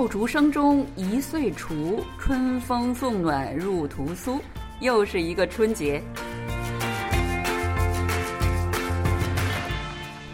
爆竹声中一岁除，春风送暖入屠苏。又是一个春节。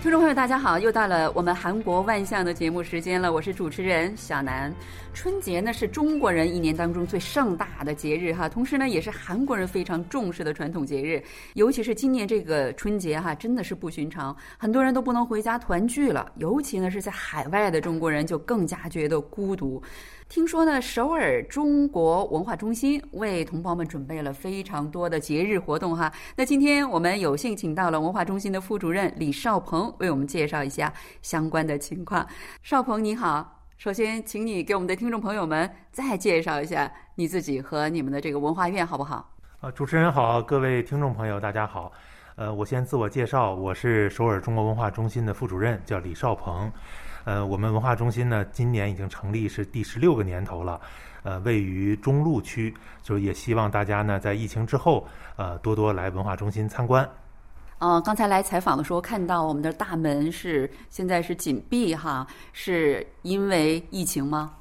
听众朋友，大家好，又到了我们韩国万象的节目时间了，我是主持人小南。春节呢是中国人一年当中最盛大的节日哈，同时呢也是韩国人非常重视的传统节日。尤其是今年这个春节哈，真的是不寻常，很多人都不能回家团聚了。尤其呢是在海外的中国人就更加觉得孤独。听说呢，首尔中国文化中心为同胞们准备了非常多的节日活动哈。那今天我们有幸请到了文化中心的副主任李少鹏，为我们介绍一下相关的情况。少鹏你好，首先请你给我们的听众朋友们再介绍一下你自己和你们的这个文化院好不好？啊，主持人好，各位听众朋友大家好。呃，我先自我介绍，我是首尔中国文化中心的副主任，叫李少鹏。呃，我们文化中心呢，今年已经成立是第十六个年头了，呃，位于中路区，就是也希望大家呢，在疫情之后，呃，多多来文化中心参观。哦，刚才来采访的时候看到我们的大门是现在是紧闭哈，是因为疫情吗？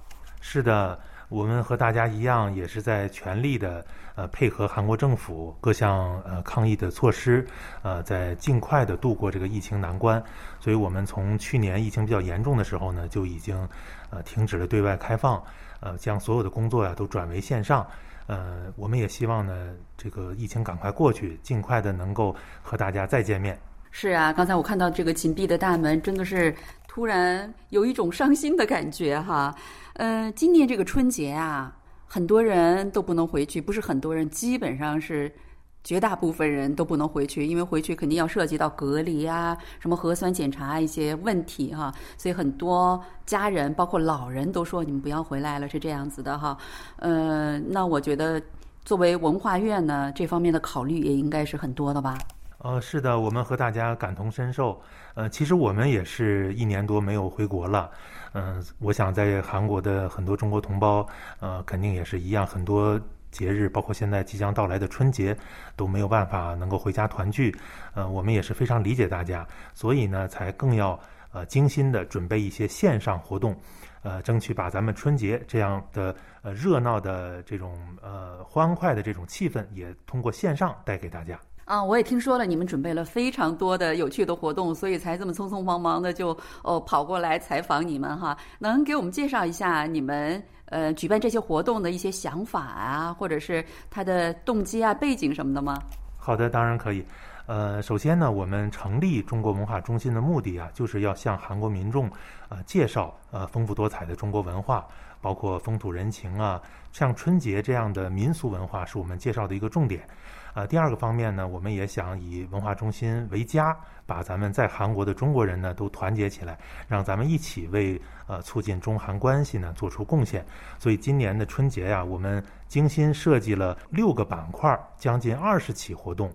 是的。我们和大家一样，也是在全力的呃配合韩国政府各项呃抗疫的措施，呃，在尽快的度过这个疫情难关。所以我们从去年疫情比较严重的时候呢，就已经呃停止了对外开放，呃，将所有的工作呀都转为线上。呃，我们也希望呢，这个疫情赶快过去，尽快的能够和大家再见面。是啊，刚才我看到这个紧闭的大门，真的是突然有一种伤心的感觉哈。呃，今年这个春节啊，很多人都不能回去，不是很多人，基本上是绝大部分人都不能回去，因为回去肯定要涉及到隔离啊，什么核酸检查一些问题哈，所以很多家人，包括老人都说你们不要回来了，是这样子的哈。呃，那我觉得作为文化院呢，这方面的考虑也应该是很多的吧。呃，是的，我们和大家感同身受。呃，其实我们也是一年多没有回国了。嗯，我想在韩国的很多中国同胞，呃，肯定也是一样，很多节日，包括现在即将到来的春节，都没有办法能够回家团聚。呃，我们也是非常理解大家，所以呢，才更要呃精心的准备一些线上活动，呃，争取把咱们春节这样的呃热闹的这种呃欢快的这种气氛，也通过线上带给大家。啊，我也听说了，你们准备了非常多的有趣的活动，所以才这么匆匆忙忙的就哦跑过来采访你们哈。能给我们介绍一下你们呃举办这些活动的一些想法啊，或者是他的动机啊、背景什么的吗？好的，当然可以。呃，首先呢，我们成立中国文化中心的目的啊，就是要向韩国民众呃介绍呃丰富多彩的中国文化，包括风土人情啊，像春节这样的民俗文化是我们介绍的一个重点。啊，第二个方面呢，我们也想以文化中心为家，把咱们在韩国的中国人呢都团结起来，让咱们一起为呃促进中韩关系呢做出贡献。所以今年的春节呀，我们精心设计了六个板块，将近二十起活动，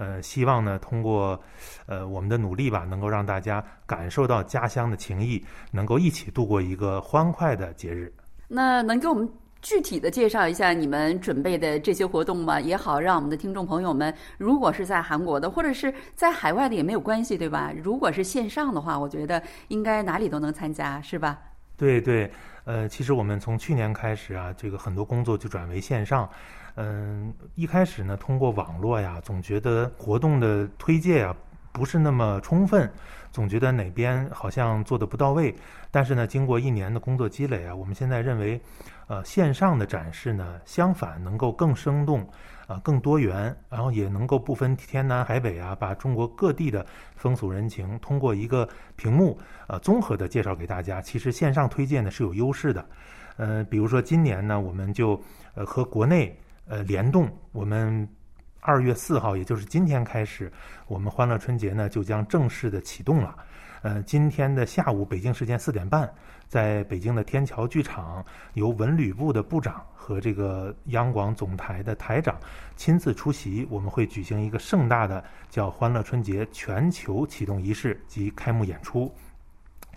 呃，希望呢通过呃我们的努力吧，能够让大家感受到家乡的情谊，能够一起度过一个欢快的节日。那能给我们？具体的介绍一下你们准备的这些活动吗，也好让我们的听众朋友们，如果是在韩国的，或者是在海外的也没有关系，对吧？如果是线上的话，我觉得应该哪里都能参加，是吧？对对，呃，其实我们从去年开始啊，这个很多工作就转为线上。嗯，一开始呢，通过网络呀，总觉得活动的推介啊不是那么充分，总觉得哪边好像做的不到位。但是呢，经过一年的工作积累啊，我们现在认为。呃，线上的展示呢，相反能够更生动，啊，更多元，然后也能够不分天南海北啊，把中国各地的风俗人情通过一个屏幕，呃，综合的介绍给大家。其实线上推荐呢是有优势的，呃，比如说今年呢，我们就呃和国内呃联动，我们二月四号，也就是今天开始，我们欢乐春节呢就将正式的启动了。呃，今天的下午，北京时间四点半，在北京的天桥剧场，由文旅部的部长和这个央广总台的台长亲自出席，我们会举行一个盛大的叫“欢乐春节”全球启动仪式及开幕演出。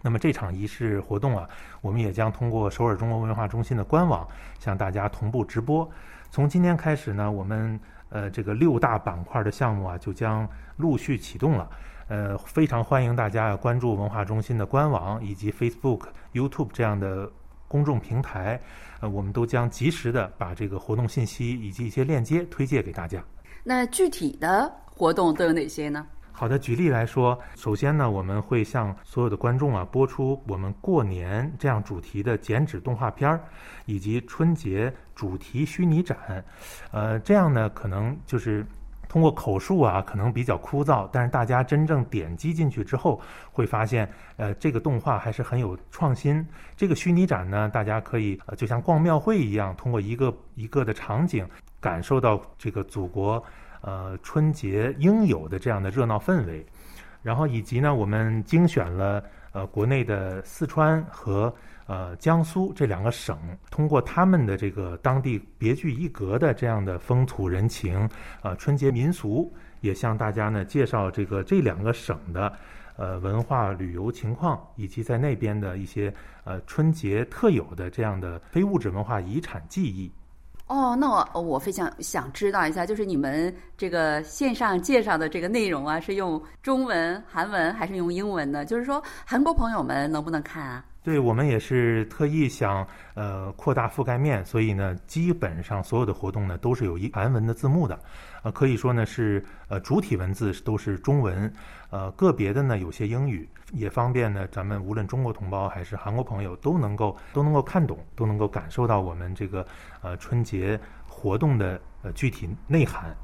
那么这场仪式活动啊，我们也将通过首尔中国文化中心的官网向大家同步直播。从今天开始呢，我们呃这个六大板块的项目啊，就将陆续启动了。呃，非常欢迎大家关注文化中心的官网以及 Facebook、YouTube 这样的公众平台，呃，我们都将及时的把这个活动信息以及一些链接推荐给大家。那具体的活动都有哪些呢？好的，举例来说，首先呢，我们会向所有的观众啊播出我们过年这样主题的剪纸动画片儿，以及春节主题虚拟展。呃，这样呢，可能就是通过口述啊，可能比较枯燥，但是大家真正点击进去之后，会发现，呃，这个动画还是很有创新。这个虚拟展呢，大家可以呃就像逛庙会一样，通过一个一个的场景，感受到这个祖国。呃，春节应有的这样的热闹氛围，然后以及呢，我们精选了呃国内的四川和呃江苏这两个省，通过他们的这个当地别具一格的这样的风土人情，呃春节民俗，也向大家呢介绍这个这两个省的呃文化旅游情况，以及在那边的一些呃春节特有的这样的非物质文化遗产记忆。哦，那我我非常想知道一下，就是你们这个线上介绍的这个内容啊，是用中文、韩文还是用英文呢？就是说，韩国朋友们能不能看啊？对我们也是特意想呃扩大覆盖面，所以呢，基本上所有的活动呢都是有一韩文的字幕的，呃，可以说呢是呃主体文字都是中文，呃，个别的呢有些英语，也方便呢咱们无论中国同胞还是韩国朋友都能够都能够看懂，都能够感受到我们这个呃春节活动的呃具体内涵。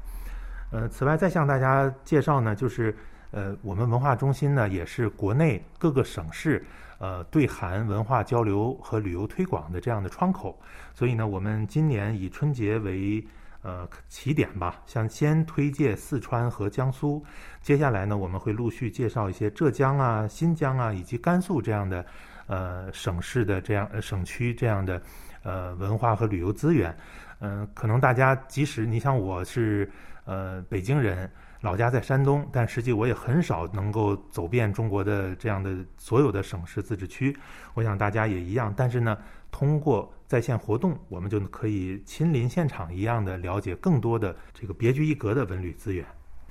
呃，此外再向大家介绍呢，就是呃我们文化中心呢也是国内各个省市。呃，对韩文化交流和旅游推广的这样的窗口，所以呢，我们今年以春节为呃起点吧，像先推介四川和江苏，接下来呢，我们会陆续介绍一些浙江啊、新疆啊以及甘肃这样的呃省市的这样呃省区这样的呃文化和旅游资源。嗯，可能大家即使你像我是呃北京人。老家在山东，但实际我也很少能够走遍中国的这样的所有的省市自治区。我想大家也一样，但是呢，通过在线活动，我们就可以亲临现场一样的了解更多的这个别具一格的文旅资源。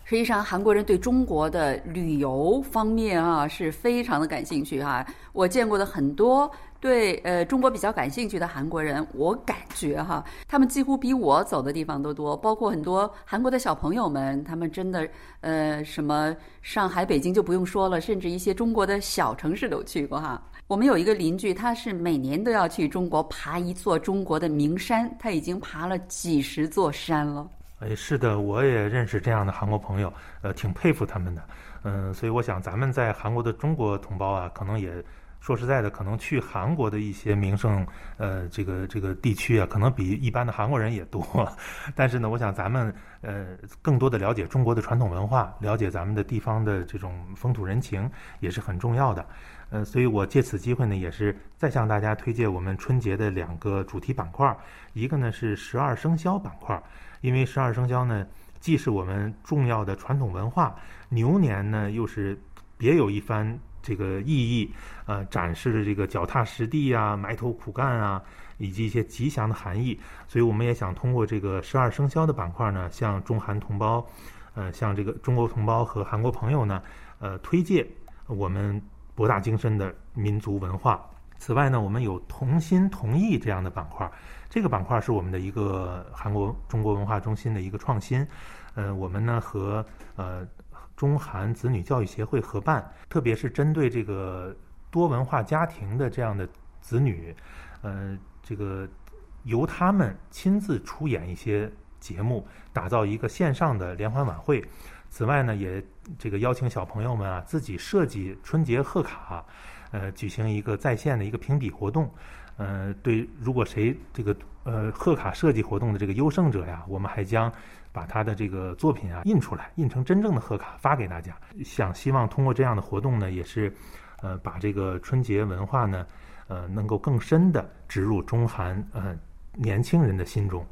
实际上，韩国人对中国的旅游方面啊是非常的感兴趣哈。我见过的很多对呃中国比较感兴趣的韩国人，我感觉哈，他们几乎比我走的地方都多。包括很多韩国的小朋友们，他们真的呃什么上海、北京就不用说了，甚至一些中国的小城市都去过哈。我们有一个邻居，他是每年都要去中国爬一座中国的名山，他已经爬了几十座山了。哎，是的，我也认识这样的韩国朋友，呃，挺佩服他们的。嗯，所以我想，咱们在韩国的中国同胞啊，可能也说实在的，可能去韩国的一些名胜，呃，这个这个地区啊，可能比一般的韩国人也多。但是呢，我想咱们呃，更多的了解中国的传统文化，了解咱们的地方的这种风土人情，也是很重要的。呃，所以我借此机会呢，也是再向大家推荐我们春节的两个主题板块，一个呢是十二生肖板块。因为十二生肖呢，既是我们重要的传统文化，牛年呢又是别有一番这个意义，呃，展示的这个脚踏实地啊、埋头苦干啊，以及一些吉祥的含义。所以我们也想通过这个十二生肖的板块呢，向中韩同胞，呃，向这个中国同胞和韩国朋友呢，呃，推介我们博大精深的民族文化。此外呢，我们有同心同意这样的板块。这个板块是我们的一个韩国中国文化中心的一个创新，呃，我们呢和呃中韩子女教育协会合办，特别是针对这个多文化家庭的这样的子女，呃，这个由他们亲自出演一些节目，打造一个线上的联欢晚会。此外呢，也这个邀请小朋友们啊自己设计春节贺卡，呃，举行一个在线的一个评比活动。呃，对，如果谁这个呃贺卡设计活动的这个优胜者呀，我们还将把他的这个作品啊印出来，印成真正的贺卡发给大家。想希望通过这样的活动呢，也是呃把这个春节文化呢，呃能够更深的植入中韩呃年轻人的心中。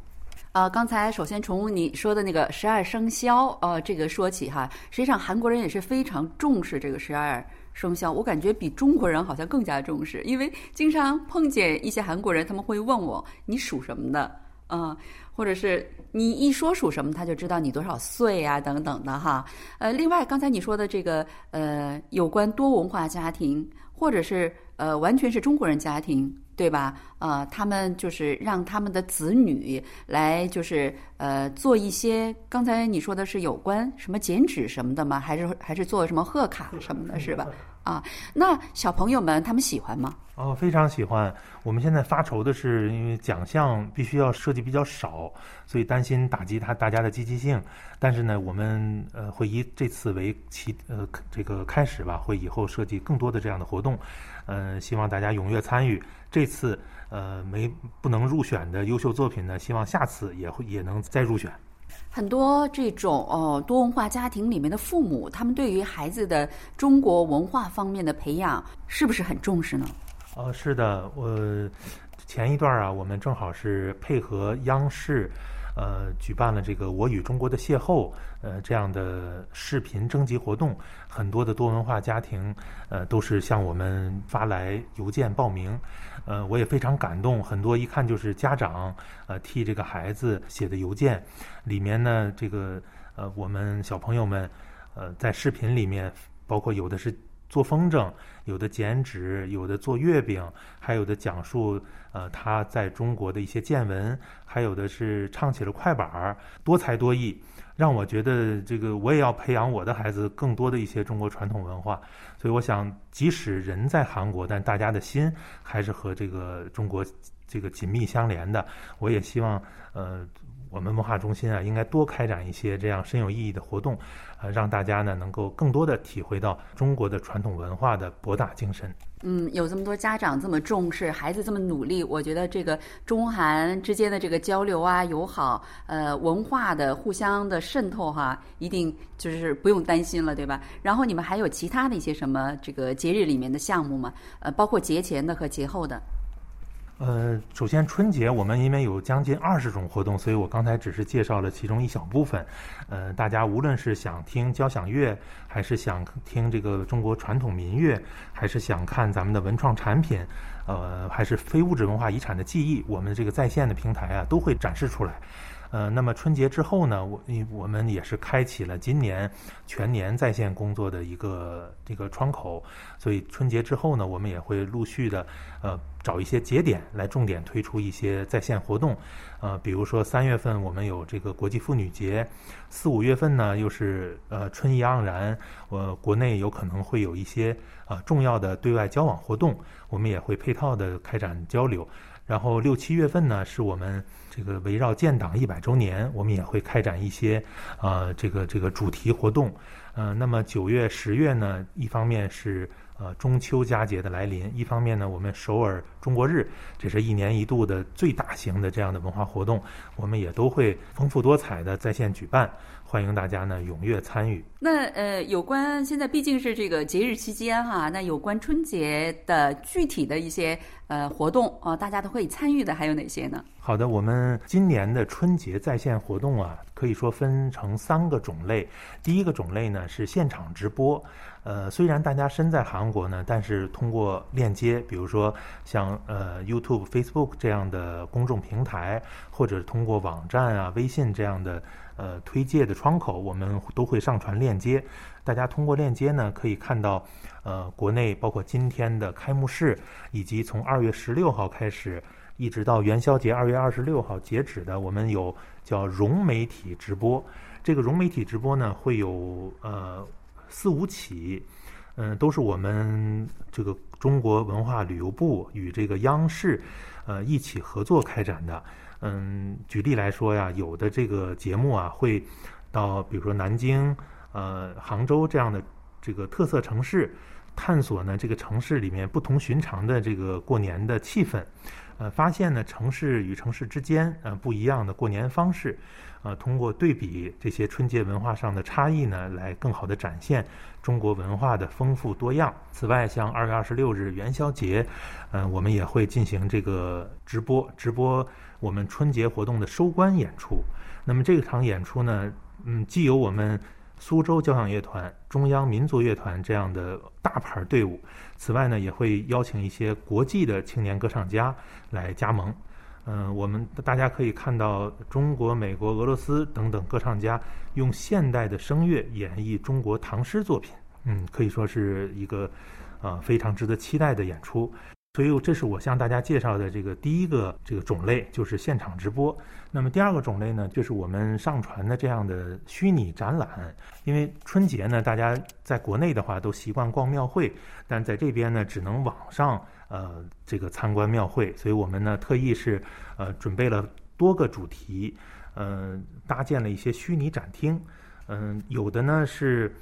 啊，刚才首先从你说的那个十二生肖呃这个说起哈，实际上韩国人也是非常重视这个十二。生肖，我感觉比中国人好像更加重视，因为经常碰见一些韩国人，他们会问我你属什么的，嗯，或者是你一说属什么，他就知道你多少岁啊，等等的哈。呃，另外刚才你说的这个呃，有关多文化家庭，或者是呃完全是中国人家庭，对吧？呃，他们就是让他们的子女来，就是呃，做一些刚才你说的是有关什么剪纸什么的吗？还是还是做什么贺卡什么的，是吧？啊，那小朋友们他们喜欢吗？哦，非常喜欢。我们现在发愁的是，因为奖项必须要设计比较少，所以担心打击他大家的积极性。但是呢，我们呃会以这次为起呃这个开始吧，会以后设计更多的这样的活动。嗯，希望大家踊跃参与。这次呃没不能入选的优秀作品呢，希望下次也会也能再入选。很多这种哦多文化家庭里面的父母，他们对于孩子的中国文化方面的培养是不是很重视呢？哦，是的，我前一段啊，我们正好是配合央视。呃，举办了这个“我与中国的邂逅”呃这样的视频征集活动，很多的多文化家庭呃都是向我们发来邮件报名，呃，我也非常感动，很多一看就是家长呃替这个孩子写的邮件，里面呢这个呃我们小朋友们呃在视频里面，包括有的是。做风筝，有的剪纸，有的做月饼，还有的讲述呃他在中国的一些见闻，还有的是唱起了快板儿，多才多艺，让我觉得这个我也要培养我的孩子更多的一些中国传统文化。所以我想，即使人在韩国，但大家的心还是和这个中国这个紧密相连的。我也希望呃。我们文化中心啊，应该多开展一些这样深有意义的活动，呃，让大家呢能够更多的体会到中国的传统文化的博大精深。嗯，有这么多家长这么重视，孩子这么努力，我觉得这个中韩之间的这个交流啊、友好，呃，文化的互相的渗透哈，一定就是不用担心了，对吧？然后你们还有其他的一些什么这个节日里面的项目吗？呃，包括节前的和节后的。呃，首先春节我们因为有将近二十种活动，所以我刚才只是介绍了其中一小部分。呃，大家无论是想听交响乐，还是想听这个中国传统民乐，还是想看咱们的文创产品，呃，还是非物质文化遗产的记忆，我们这个在线的平台啊都会展示出来。呃，那么春节之后呢，我我们也是开启了今年全年在线工作的一个这个窗口，所以春节之后呢，我们也会陆续的呃找一些节点来重点推出一些在线活动，呃，比如说三月份我们有这个国际妇女节，四五月份呢又是呃春意盎然，呃国内有可能会有一些啊重要的对外交往活动，我们也会配套的开展交流，然后六七月份呢是我们。这个围绕建党一百周年，我们也会开展一些呃，这个这个主题活动。呃，那么九月、十月呢，一方面是呃中秋佳节的来临，一方面呢，我们首尔中国日，这是一年一度的最大型的这样的文化活动，我们也都会丰富多彩的在线举办。欢迎大家呢踊跃参与。那呃，有关现在毕竟是这个节日期间哈，那有关春节的具体的一些呃活动啊，大家都可以参与的，还有哪些呢？好的，我们今年的春节在线活动啊，可以说分成三个种类。第一个种类呢是现场直播，呃，虽然大家身在韩国呢，但是通过链接，比如说像呃 YouTube、Facebook 这样的公众平台，或者通过网站啊、微信这样的。呃，推介的窗口我们都会上传链接，大家通过链接呢可以看到，呃，国内包括今天的开幕式，以及从二月十六号开始，一直到元宵节二月二十六号截止的，我们有叫融媒体直播。这个融媒体直播呢会有呃四五起，嗯，都是我们这个中国文化旅游部与这个央视呃一起合作开展的。嗯，举例来说呀，有的这个节目啊，会到比如说南京、呃杭州这样的这个特色城市，探索呢这个城市里面不同寻常的这个过年的气氛，呃，发现呢城市与城市之间呃不一样的过年方式，呃，通过对比这些春节文化上的差异呢，来更好的展现中国文化的丰富多样。此外，像二月二十六日元宵节，嗯，我们也会进行这个直播，直播。我们春节活动的收官演出，那么这场演出呢，嗯，既有我们苏州交响乐团、中央民族乐团这样的大牌队伍，此外呢，也会邀请一些国际的青年歌唱家来加盟。嗯，我们大家可以看到中国、美国、俄罗斯等等歌唱家用现代的声乐演绎中国唐诗作品，嗯，可以说是一个啊非常值得期待的演出。所以这是我向大家介绍的这个第一个这个种类，就是现场直播。那么第二个种类呢，就是我们上传的这样的虚拟展览。因为春节呢，大家在国内的话都习惯逛庙会，但在这边呢，只能网上呃这个参观庙会，所以我们呢特意是呃准备了多个主题，嗯，搭建了一些虚拟展厅，嗯，有的呢是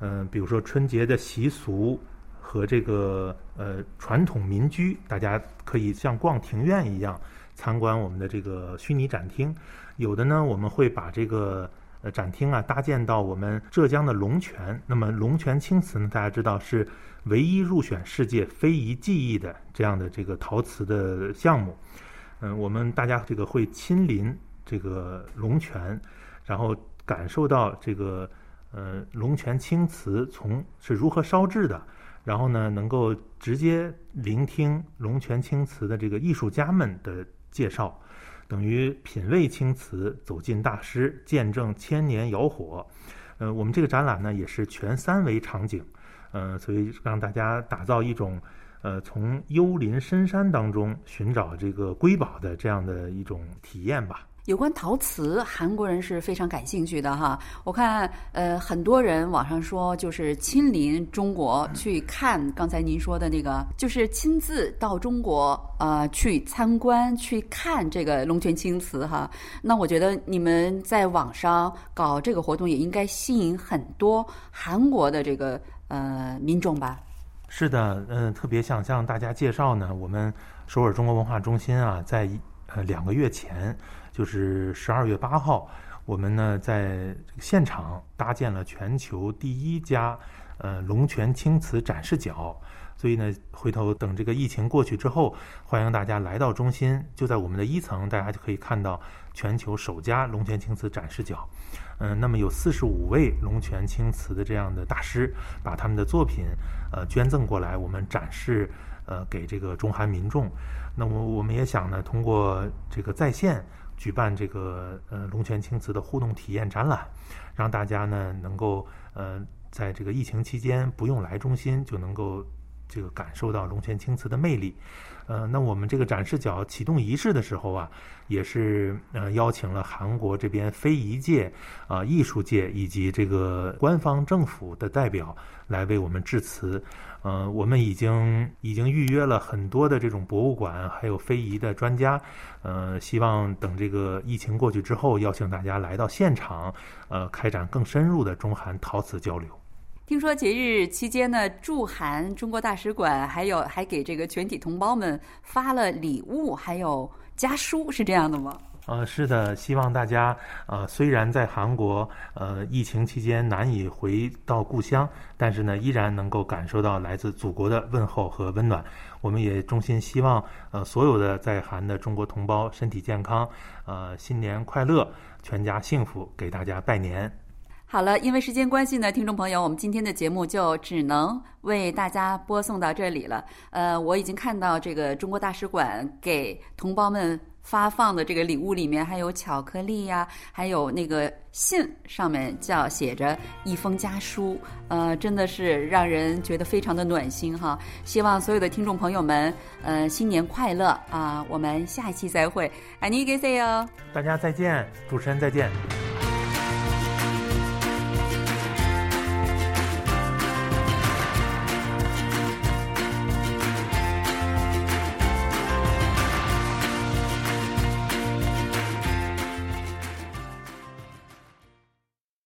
嗯，比如说春节的习俗和这个呃传统民居，大家可以像逛庭院一样。参观我们的这个虚拟展厅，有的呢，我们会把这个呃展厅啊搭建到我们浙江的龙泉。那么龙泉青瓷呢，大家知道是唯一入选世界非遗技艺的这样的这个陶瓷的项目。嗯，我们大家这个会亲临这个龙泉，然后感受到这个呃龙泉青瓷从是如何烧制的。然后呢，能够直接聆听龙泉青瓷的这个艺术家们的。介绍，等于品味青瓷，走进大师，见证千年窑火。呃，我们这个展览呢，也是全三维场景，呃，所以让大家打造一种，呃，从幽林深山当中寻找这个瑰宝的这样的一种体验吧。有关陶瓷，韩国人是非常感兴趣的哈。我看，呃，很多人网上说，就是亲临中国去看刚才您说的那个，就是亲自到中国呃去参观去看这个龙泉青瓷哈。那我觉得你们在网上搞这个活动，也应该吸引很多韩国的这个呃民众吧？是的，嗯，特别想向大家介绍呢，我们首尔中国文化中心啊，在呃两个月前。就是十二月八号，我们呢在现场搭建了全球第一家呃龙泉青瓷展示角，所以呢，回头等这个疫情过去之后，欢迎大家来到中心，就在我们的一层，大家就可以看到全球首家龙泉青瓷展示角。嗯，那么有四十五位龙泉青瓷的这样的大师，把他们的作品呃捐赠过来，我们展示呃给这个中韩民众。那么我们也想呢，通过这个在线。举办这个呃龙泉青瓷的互动体验展览，让大家呢能够呃在这个疫情期间不用来中心就能够这个感受到龙泉青瓷的魅力。呃，那我们这个展示角启动仪式的时候啊，也是呃邀请了韩国这边非遗界啊艺术界以及这个官方政府的代表来为我们致辞。呃，我们已经已经预约了很多的这种博物馆，还有非遗的专家。呃，希望等这个疫情过去之后，邀请大家来到现场，呃，开展更深入的中韩陶瓷交流。听说节日期间呢，驻韩中国大使馆还有还给这个全体同胞们发了礼物，还有家书，是这样的吗？呃，是的，希望大家呃，虽然在韩国呃疫情期间难以回到故乡，但是呢，依然能够感受到来自祖国的问候和温暖。我们也衷心希望呃所有的在韩的中国同胞身体健康，呃新年快乐，全家幸福，给大家拜年。好了，因为时间关系呢，听众朋友，我们今天的节目就只能为大家播送到这里了。呃，我已经看到这个中国大使馆给同胞们。发放的这个礼物里面还有巧克力呀，还有那个信，上面叫写着一封家书，呃，真的是让人觉得非常的暖心哈。希望所有的听众朋友们，呃，新年快乐啊！我们下一期再会，爱你给谁哟！大家再见，主持人再见。